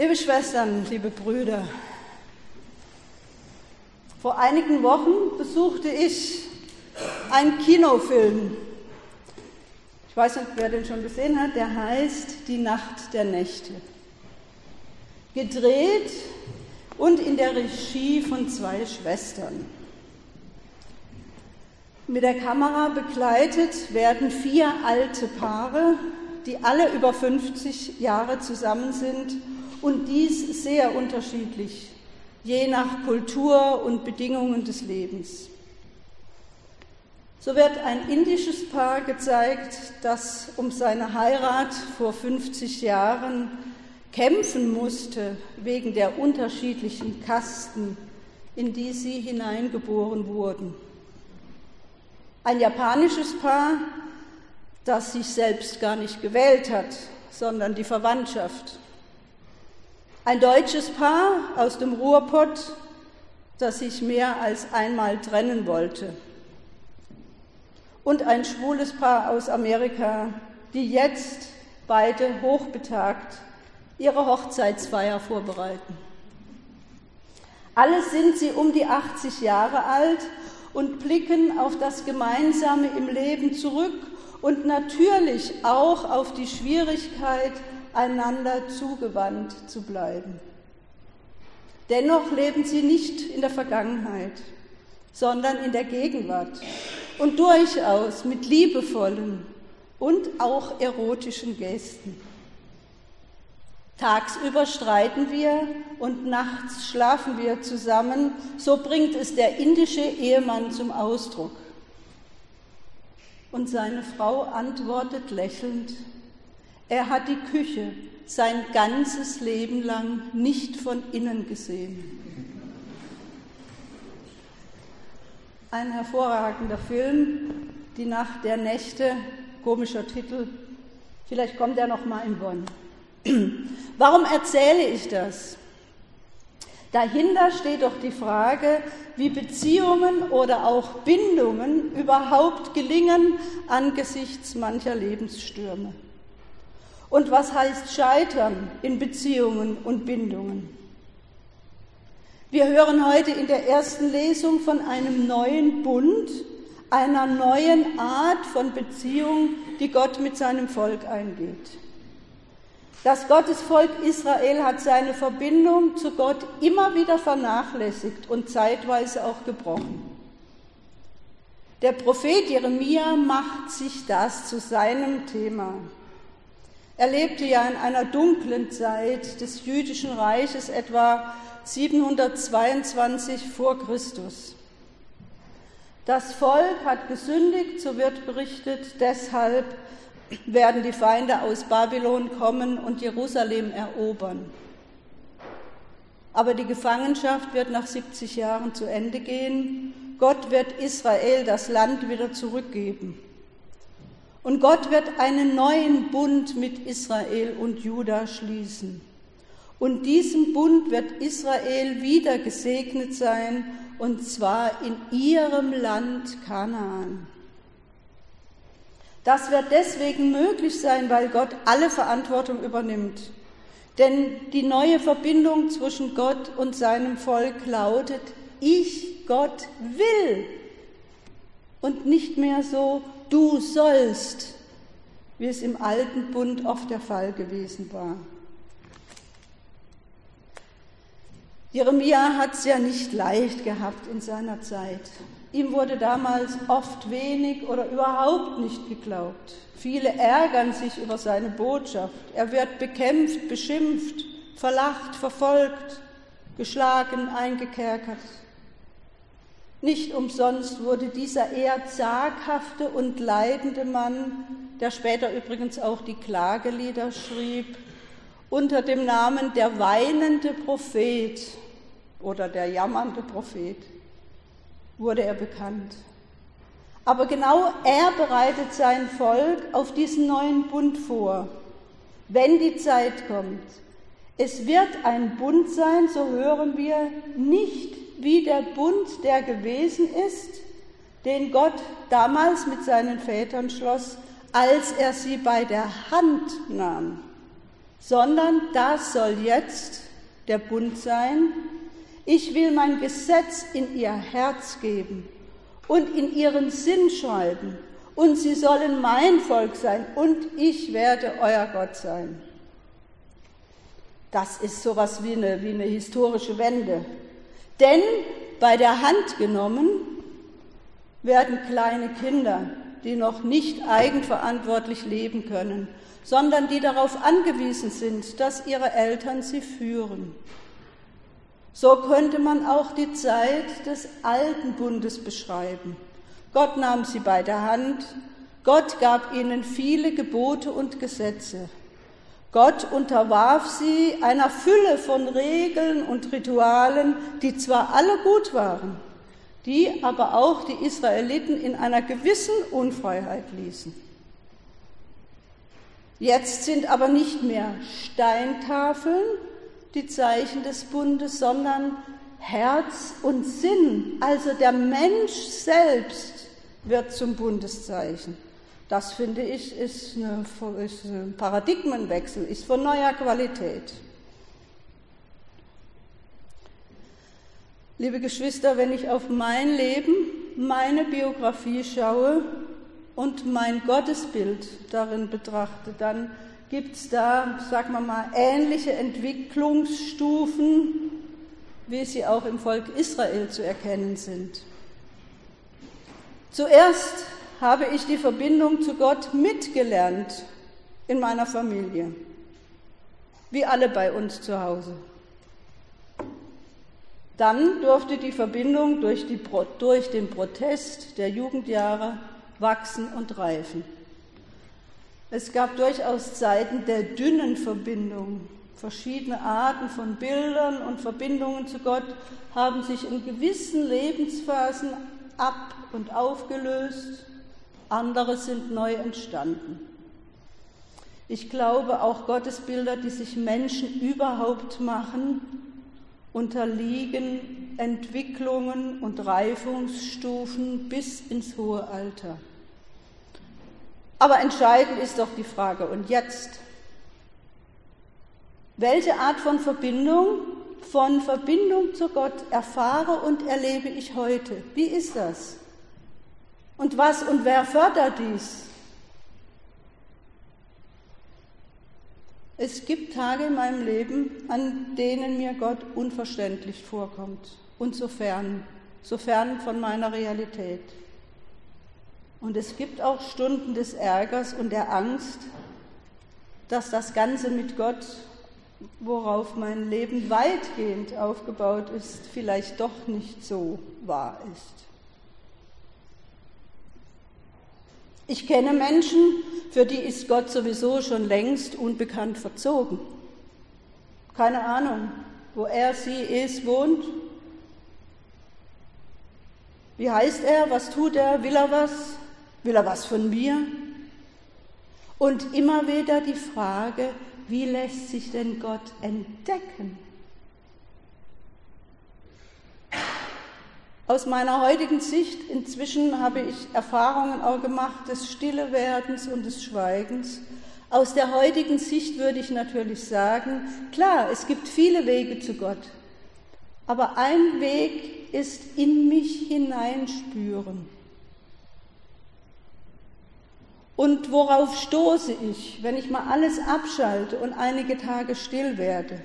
Liebe Schwestern, liebe Brüder, vor einigen Wochen besuchte ich einen Kinofilm. Ich weiß nicht, wer den schon gesehen hat, der heißt Die Nacht der Nächte. Gedreht und in der Regie von zwei Schwestern. Mit der Kamera begleitet werden vier alte Paare, die alle über 50 Jahre zusammen sind und dies sehr unterschiedlich, je nach Kultur und Bedingungen des Lebens. So wird ein indisches Paar gezeigt, das um seine Heirat vor 50 Jahren kämpfen musste wegen der unterschiedlichen Kasten, in die sie hineingeboren wurden. Ein japanisches Paar, das sich selbst gar nicht gewählt hat, sondern die Verwandtschaft. Ein deutsches Paar aus dem Ruhrpott, das sich mehr als einmal trennen wollte. Und ein schwules Paar aus Amerika, die jetzt beide hochbetagt ihre Hochzeitsfeier vorbereiten. Alle sind sie um die 80 Jahre alt und blicken auf das Gemeinsame im Leben zurück und natürlich auch auf die Schwierigkeit, einander zugewandt zu bleiben. Dennoch leben sie nicht in der Vergangenheit, sondern in der Gegenwart und durchaus mit liebevollen und auch erotischen Gesten. Tagsüber streiten wir und nachts schlafen wir zusammen, so bringt es der indische Ehemann zum Ausdruck. Und seine Frau antwortet lächelnd, er hat die Küche sein ganzes Leben lang nicht von innen gesehen. Ein hervorragender Film, Die Nacht der Nächte, komischer Titel. Vielleicht kommt er noch mal in Bonn. Warum erzähle ich das? Dahinter steht doch die Frage, wie Beziehungen oder auch Bindungen überhaupt gelingen angesichts mancher Lebensstürme. Und was heißt Scheitern in Beziehungen und Bindungen? Wir hören heute in der ersten Lesung von einem neuen Bund, einer neuen Art von Beziehung, die Gott mit seinem Volk eingeht. Das Gottesvolk Israel hat seine Verbindung zu Gott immer wieder vernachlässigt und zeitweise auch gebrochen. Der Prophet Jeremia macht sich das zu seinem Thema. Er lebte ja in einer dunklen Zeit des jüdischen Reiches, etwa 722 vor Christus. Das Volk hat gesündigt, so wird berichtet, deshalb werden die Feinde aus Babylon kommen und Jerusalem erobern. Aber die Gefangenschaft wird nach 70 Jahren zu Ende gehen. Gott wird Israel das Land wieder zurückgeben. Und Gott wird einen neuen Bund mit Israel und Juda schließen. Und diesem Bund wird Israel wieder gesegnet sein, und zwar in ihrem Land Kanaan. Das wird deswegen möglich sein, weil Gott alle Verantwortung übernimmt. Denn die neue Verbindung zwischen Gott und seinem Volk lautet, ich, Gott, will. Und nicht mehr so, du sollst, wie es im alten Bund oft der Fall gewesen war. Jeremia hat es ja nicht leicht gehabt in seiner Zeit. Ihm wurde damals oft wenig oder überhaupt nicht geglaubt. Viele ärgern sich über seine Botschaft. Er wird bekämpft, beschimpft, verlacht, verfolgt, geschlagen, eingekerkert. Nicht umsonst wurde dieser eher zaghafte und leidende Mann, der später übrigens auch die Klagelieder schrieb, unter dem Namen der weinende Prophet oder der jammernde Prophet wurde er bekannt. Aber genau er bereitet sein Volk auf diesen neuen Bund vor, wenn die Zeit kommt. Es wird ein Bund sein, so hören wir, nicht wie der Bund, der gewesen ist, den Gott damals mit seinen Vätern schloss, als er sie bei der Hand nahm, sondern das soll jetzt der Bund sein. Ich will mein Gesetz in ihr Herz geben und in ihren Sinn schreiben, und sie sollen mein Volk sein, und ich werde euer Gott sein. Das ist sowas wie eine, wie eine historische Wende. Denn bei der Hand genommen werden kleine Kinder, die noch nicht eigenverantwortlich leben können, sondern die darauf angewiesen sind, dass ihre Eltern sie führen. So könnte man auch die Zeit des alten Bundes beschreiben. Gott nahm sie bei der Hand, Gott gab ihnen viele Gebote und Gesetze. Gott unterwarf sie einer Fülle von Regeln und Ritualen, die zwar alle gut waren, die aber auch die Israeliten in einer gewissen Unfreiheit ließen. Jetzt sind aber nicht mehr Steintafeln die Zeichen des Bundes, sondern Herz und Sinn, also der Mensch selbst wird zum Bundeszeichen. Das finde ich ist, eine, ist ein Paradigmenwechsel, ist von neuer Qualität. Liebe Geschwister, wenn ich auf mein Leben, meine Biografie schaue und mein Gottesbild darin betrachte, dann gibt es da, sagen wir mal, ähnliche Entwicklungsstufen, wie sie auch im Volk Israel zu erkennen sind. Zuerst habe ich die Verbindung zu Gott mitgelernt in meiner Familie, wie alle bei uns zu Hause. Dann durfte die Verbindung durch, die, durch den Protest der Jugendjahre wachsen und reifen. Es gab durchaus Zeiten der dünnen Verbindung. Verschiedene Arten von Bildern und Verbindungen zu Gott haben sich in gewissen Lebensphasen ab und aufgelöst andere sind neu entstanden. Ich glaube, auch Gottesbilder, die sich Menschen überhaupt machen, unterliegen Entwicklungen und Reifungsstufen bis ins hohe Alter. Aber entscheidend ist doch die Frage, und jetzt? Welche Art von Verbindung, von Verbindung zu Gott erfahre und erlebe ich heute? Wie ist das? Und was und wer fördert dies? Es gibt Tage in meinem Leben, an denen mir Gott unverständlich vorkommt und so fern, so fern von meiner Realität. Und es gibt auch Stunden des Ärgers und der Angst, dass das Ganze mit Gott, worauf mein Leben weitgehend aufgebaut ist, vielleicht doch nicht so wahr ist. Ich kenne Menschen, für die ist Gott sowieso schon längst unbekannt verzogen. Keine Ahnung, wo er, sie ist, wohnt. Wie heißt er? Was tut er? Will er was? Will er was von mir? Und immer wieder die Frage, wie lässt sich denn Gott entdecken? Aus meiner heutigen Sicht, inzwischen habe ich Erfahrungen auch gemacht des Stillewerdens und des Schweigens. Aus der heutigen Sicht würde ich natürlich sagen, klar, es gibt viele Wege zu Gott, aber ein Weg ist in mich hineinspüren. Und worauf stoße ich, wenn ich mal alles abschalte und einige Tage still werde?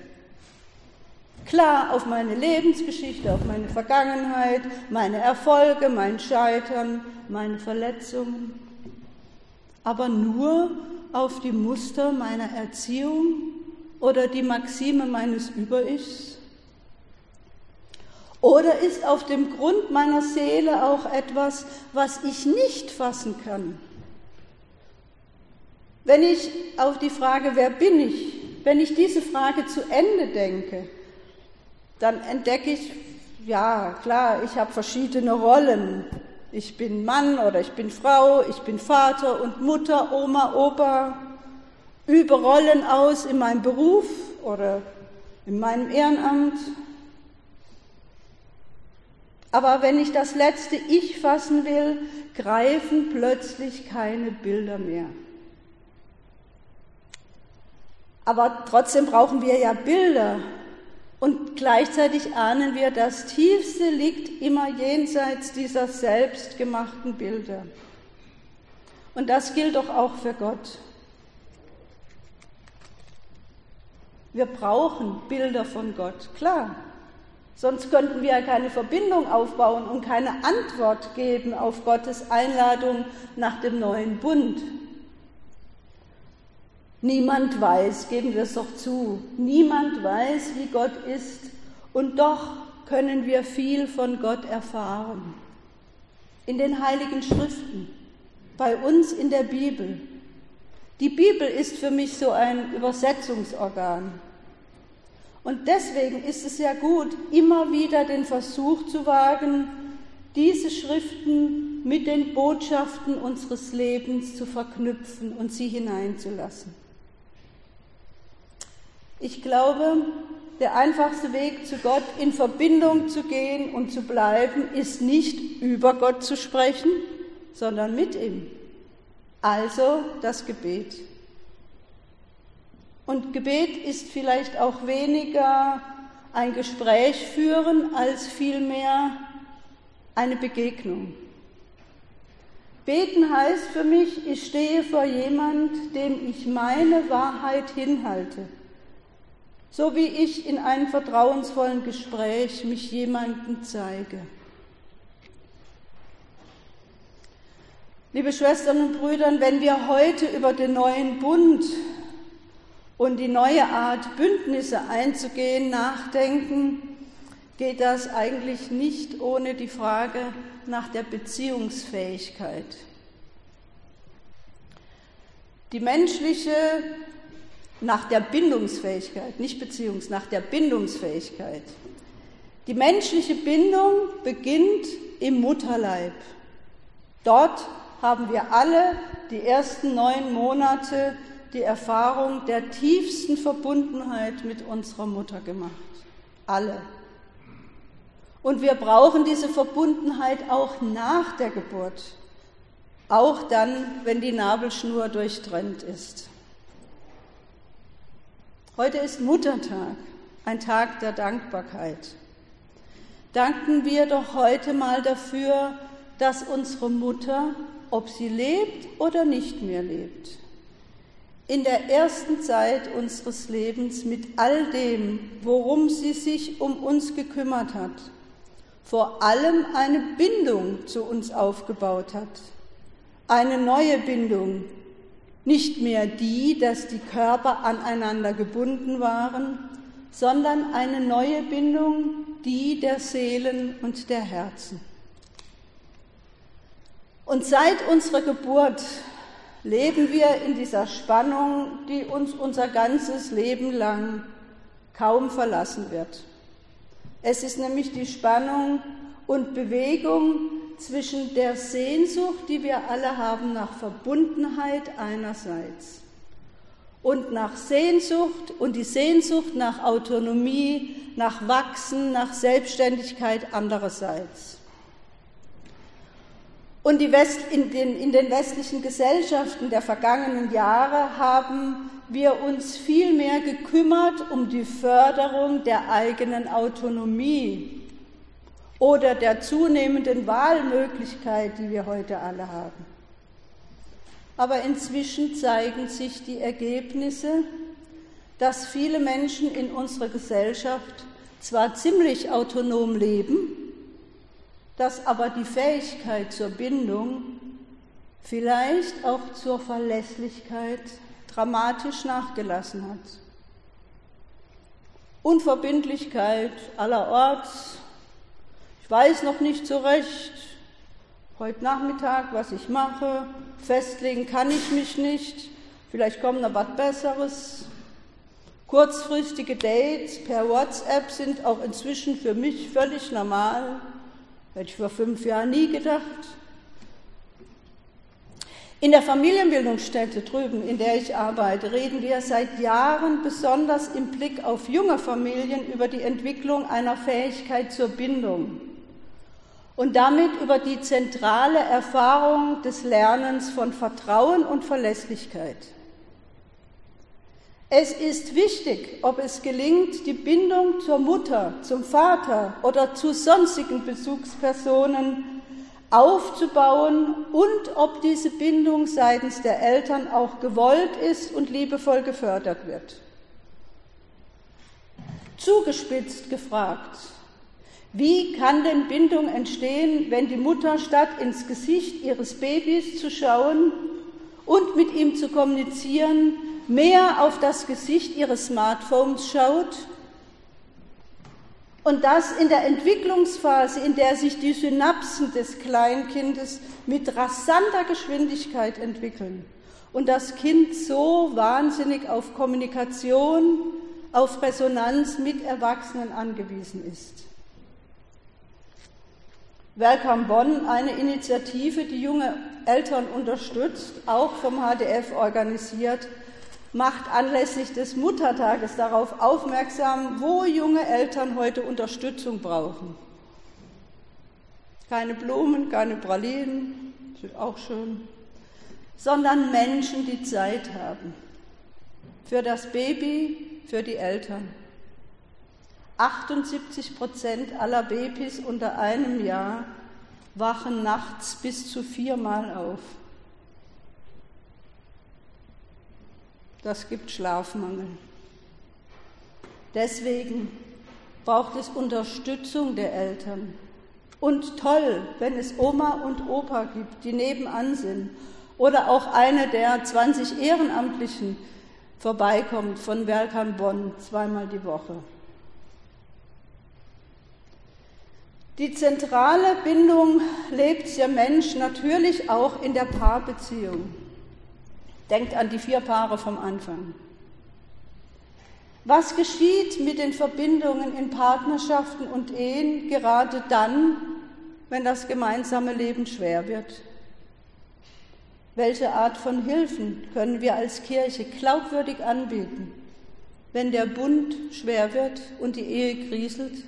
Klar auf meine Lebensgeschichte, auf meine Vergangenheit, meine Erfolge, mein Scheitern, meine Verletzungen, aber nur auf die Muster meiner Erziehung oder die Maxime meines Über-Ichs? Oder ist auf dem Grund meiner Seele auch etwas, was ich nicht fassen kann? Wenn ich auf die Frage, wer bin ich, wenn ich diese Frage zu Ende denke, dann entdecke ich, ja klar, ich habe verschiedene Rollen. Ich bin Mann oder ich bin Frau, ich bin Vater und Mutter, Oma, Opa, übe Rollen aus in meinem Beruf oder in meinem Ehrenamt. Aber wenn ich das letzte Ich fassen will, greifen plötzlich keine Bilder mehr. Aber trotzdem brauchen wir ja Bilder. Und gleichzeitig ahnen wir, das Tiefste liegt immer jenseits dieser selbstgemachten Bilder. Und das gilt doch auch für Gott. Wir brauchen Bilder von Gott, klar. Sonst könnten wir ja keine Verbindung aufbauen und keine Antwort geben auf Gottes Einladung nach dem neuen Bund. Niemand weiß, geben wir es doch zu, niemand weiß, wie Gott ist und doch können wir viel von Gott erfahren. In den heiligen Schriften, bei uns in der Bibel. Die Bibel ist für mich so ein Übersetzungsorgan. Und deswegen ist es ja gut, immer wieder den Versuch zu wagen, diese Schriften mit den Botschaften unseres Lebens zu verknüpfen und sie hineinzulassen. Ich glaube, der einfachste Weg zu Gott in Verbindung zu gehen und zu bleiben, ist nicht über Gott zu sprechen, sondern mit ihm. Also das Gebet. Und Gebet ist vielleicht auch weniger ein Gespräch führen als vielmehr eine Begegnung. Beten heißt für mich, ich stehe vor jemand, dem ich meine Wahrheit hinhalte, so wie ich in einem vertrauensvollen Gespräch mich jemandem zeige. Liebe Schwestern und Brüder, wenn wir heute über den neuen Bund und die neue Art, Bündnisse einzugehen, nachdenken, geht das eigentlich nicht ohne die Frage nach der Beziehungsfähigkeit. Die menschliche, nach der Bindungsfähigkeit, nicht Beziehungs, nach der Bindungsfähigkeit. Die menschliche Bindung beginnt im Mutterleib. Dort haben wir alle die ersten neun Monate die Erfahrung der tiefsten Verbundenheit mit unserer Mutter gemacht. Alle. Und wir brauchen diese Verbundenheit auch nach der Geburt, auch dann, wenn die Nabelschnur durchtrennt ist. Heute ist Muttertag, ein Tag der Dankbarkeit. Danken wir doch heute mal dafür, dass unsere Mutter, ob sie lebt oder nicht mehr lebt, in der ersten Zeit unseres Lebens mit all dem, worum sie sich um uns gekümmert hat, vor allem eine Bindung zu uns aufgebaut hat. Eine neue Bindung, nicht mehr die, dass die Körper aneinander gebunden waren, sondern eine neue Bindung, die der Seelen und der Herzen. Und seit unserer Geburt leben wir in dieser Spannung, die uns unser ganzes Leben lang kaum verlassen wird. Es ist nämlich die Spannung und Bewegung zwischen der Sehnsucht, die wir alle haben nach Verbundenheit einerseits und nach Sehnsucht und die Sehnsucht nach Autonomie, nach Wachsen, nach Selbstständigkeit andererseits. Und West, in, den, in den westlichen Gesellschaften der vergangenen Jahre haben wir uns viel mehr gekümmert um die Förderung der eigenen Autonomie oder der zunehmenden Wahlmöglichkeit, die wir heute alle haben. Aber inzwischen zeigen sich die Ergebnisse, dass viele Menschen in unserer Gesellschaft zwar ziemlich autonom leben, dass aber die Fähigkeit zur Bindung, vielleicht auch zur Verlässlichkeit dramatisch nachgelassen hat. Unverbindlichkeit allerorts. Weiß noch nicht so recht, heute Nachmittag, was ich mache. Festlegen kann ich mich nicht. Vielleicht kommt noch was Besseres. Kurzfristige Dates per WhatsApp sind auch inzwischen für mich völlig normal. Hätte ich vor fünf Jahren nie gedacht. In der Familienbildungsstätte drüben, in der ich arbeite, reden wir seit Jahren besonders im Blick auf junge Familien über die Entwicklung einer Fähigkeit zur Bindung und damit über die zentrale Erfahrung des Lernens von Vertrauen und Verlässlichkeit. Es ist wichtig, ob es gelingt, die Bindung zur Mutter, zum Vater oder zu sonstigen Bezugspersonen aufzubauen und ob diese Bindung seitens der Eltern auch gewollt ist und liebevoll gefördert wird. Zugespitzt gefragt, wie kann denn Bindung entstehen, wenn die Mutter statt ins Gesicht ihres Babys zu schauen und mit ihm zu kommunizieren, mehr auf das Gesicht ihres Smartphones schaut? Und das in der Entwicklungsphase, in der sich die Synapsen des Kleinkindes mit rasanter Geschwindigkeit entwickeln und das Kind so wahnsinnig auf Kommunikation, auf Resonanz mit Erwachsenen angewiesen ist. Welcome Bonn, eine Initiative, die junge Eltern unterstützt, auch vom HDF organisiert, macht anlässlich des Muttertages darauf aufmerksam, wo junge Eltern heute Unterstützung brauchen. Keine Blumen, keine Pralinen, auch schön, sondern Menschen, die Zeit haben. Für das Baby, für die Eltern. 78 Prozent aller Babys unter einem Jahr wachen nachts bis zu viermal auf. Das gibt Schlafmangel. Deswegen braucht es Unterstützung der Eltern. Und toll, wenn es Oma und Opa gibt, die nebenan sind. Oder auch eine der 20 Ehrenamtlichen vorbeikommt von Welcome Bonn zweimal die Woche. Die zentrale Bindung lebt der Mensch natürlich auch in der Paarbeziehung. Denkt an die vier Paare vom Anfang. Was geschieht mit den Verbindungen in Partnerschaften und Ehen gerade dann, wenn das gemeinsame Leben schwer wird? Welche Art von Hilfen können wir als Kirche glaubwürdig anbieten, wenn der Bund schwer wird und die Ehe kriselt?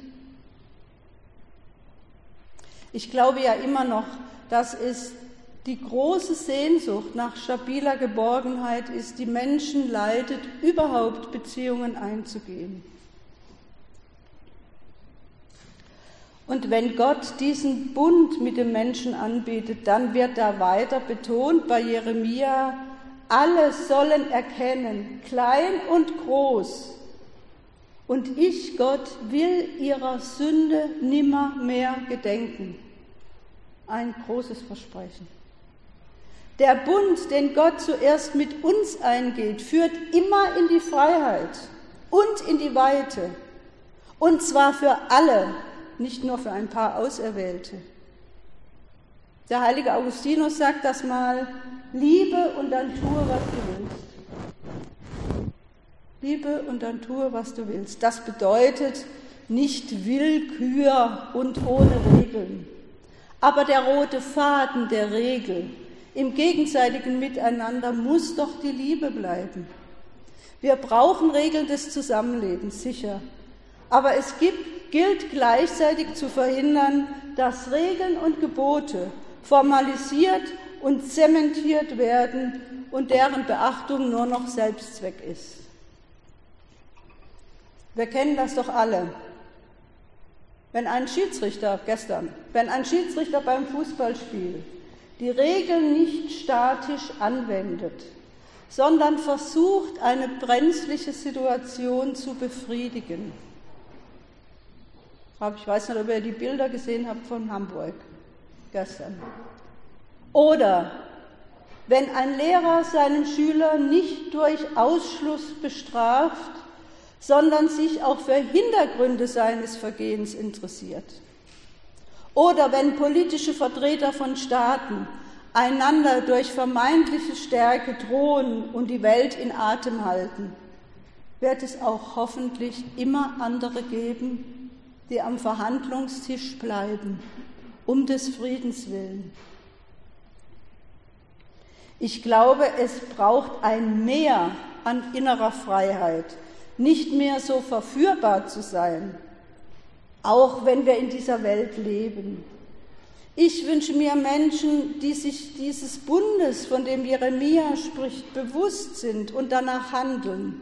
Ich glaube ja immer noch, dass es die große Sehnsucht nach stabiler Geborgenheit ist, die Menschen leitet, überhaupt Beziehungen einzugehen. Und wenn Gott diesen Bund mit dem Menschen anbietet, dann wird da weiter betont bei Jeremia, alle sollen erkennen, klein und groß, und ich, Gott, will ihrer Sünde nimmer mehr gedenken ein großes Versprechen. Der Bund, den Gott zuerst mit uns eingeht, führt immer in die Freiheit und in die Weite. Und zwar für alle, nicht nur für ein paar Auserwählte. Der heilige Augustinus sagt das mal, liebe und dann tue, was du willst. Liebe und dann tue, was du willst. Das bedeutet nicht Willkür und ohne Regeln. Aber der rote Faden der Regel im gegenseitigen Miteinander muss doch die Liebe bleiben. Wir brauchen Regeln des Zusammenlebens, sicher. Aber es gibt, gilt gleichzeitig zu verhindern, dass Regeln und Gebote formalisiert und zementiert werden und deren Beachtung nur noch Selbstzweck ist. Wir kennen das doch alle. Wenn ein Schiedsrichter gestern, wenn ein Schiedsrichter beim Fußballspiel die Regeln nicht statisch anwendet, sondern versucht, eine brenzliche Situation zu befriedigen. Ich weiß nicht, ob ihr die Bilder gesehen habt von Hamburg gestern. Oder wenn ein Lehrer seinen Schüler nicht durch Ausschluss bestraft, sondern sich auch für Hintergründe seines Vergehens interessiert. Oder wenn politische Vertreter von Staaten einander durch vermeintliche Stärke drohen und die Welt in Atem halten, wird es auch hoffentlich immer andere geben, die am Verhandlungstisch bleiben, um des Friedens willen. Ich glaube, es braucht ein Mehr an innerer Freiheit, nicht mehr so verführbar zu sein, auch wenn wir in dieser Welt leben. Ich wünsche mir Menschen, die sich dieses Bundes, von dem Jeremia spricht, bewusst sind und danach handeln.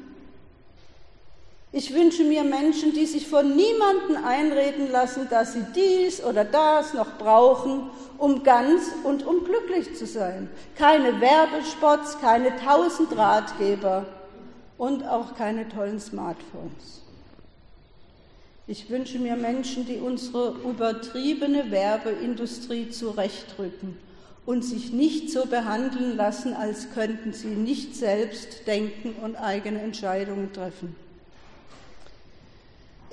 Ich wünsche mir Menschen, die sich von niemandem einreden lassen, dass sie dies oder das noch brauchen, um ganz und um glücklich zu sein. Keine Werbespots, keine tausend Ratgeber und auch keine tollen Smartphones. Ich wünsche mir Menschen, die unsere übertriebene Werbeindustrie zurechtrücken und sich nicht so behandeln lassen, als könnten sie nicht selbst denken und eigene Entscheidungen treffen.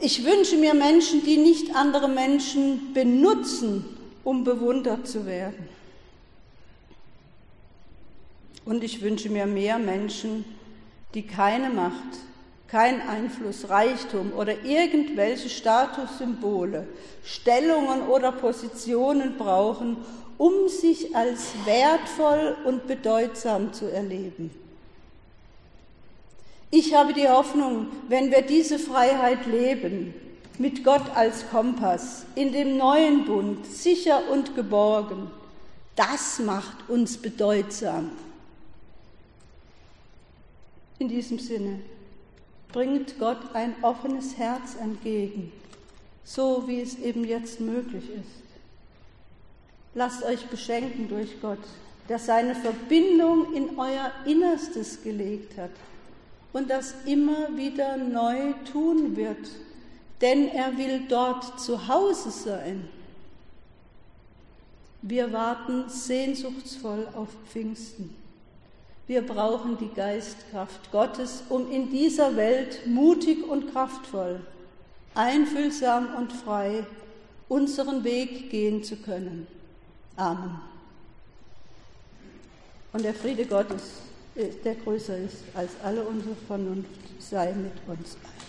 Ich wünsche mir Menschen, die nicht andere Menschen benutzen, um bewundert zu werden. Und ich wünsche mir mehr Menschen, die keine Macht, kein Einfluss, Reichtum oder irgendwelche Statussymbole, Stellungen oder Positionen brauchen, um sich als wertvoll und bedeutsam zu erleben. Ich habe die Hoffnung, wenn wir diese Freiheit leben, mit Gott als Kompass, in dem neuen Bund, sicher und geborgen, das macht uns bedeutsam. In diesem Sinne bringt Gott ein offenes Herz entgegen, so wie es eben jetzt möglich ist. Lasst euch beschenken durch Gott, der seine Verbindung in euer Innerstes gelegt hat und das immer wieder neu tun wird, denn er will dort zu Hause sein. Wir warten sehnsuchtsvoll auf Pfingsten. Wir brauchen die Geistkraft Gottes, um in dieser Welt mutig und kraftvoll, einfühlsam und frei unseren Weg gehen zu können. Amen. Und der Friede Gottes der größer ist als alle unsere Vernunft, sei mit uns allen.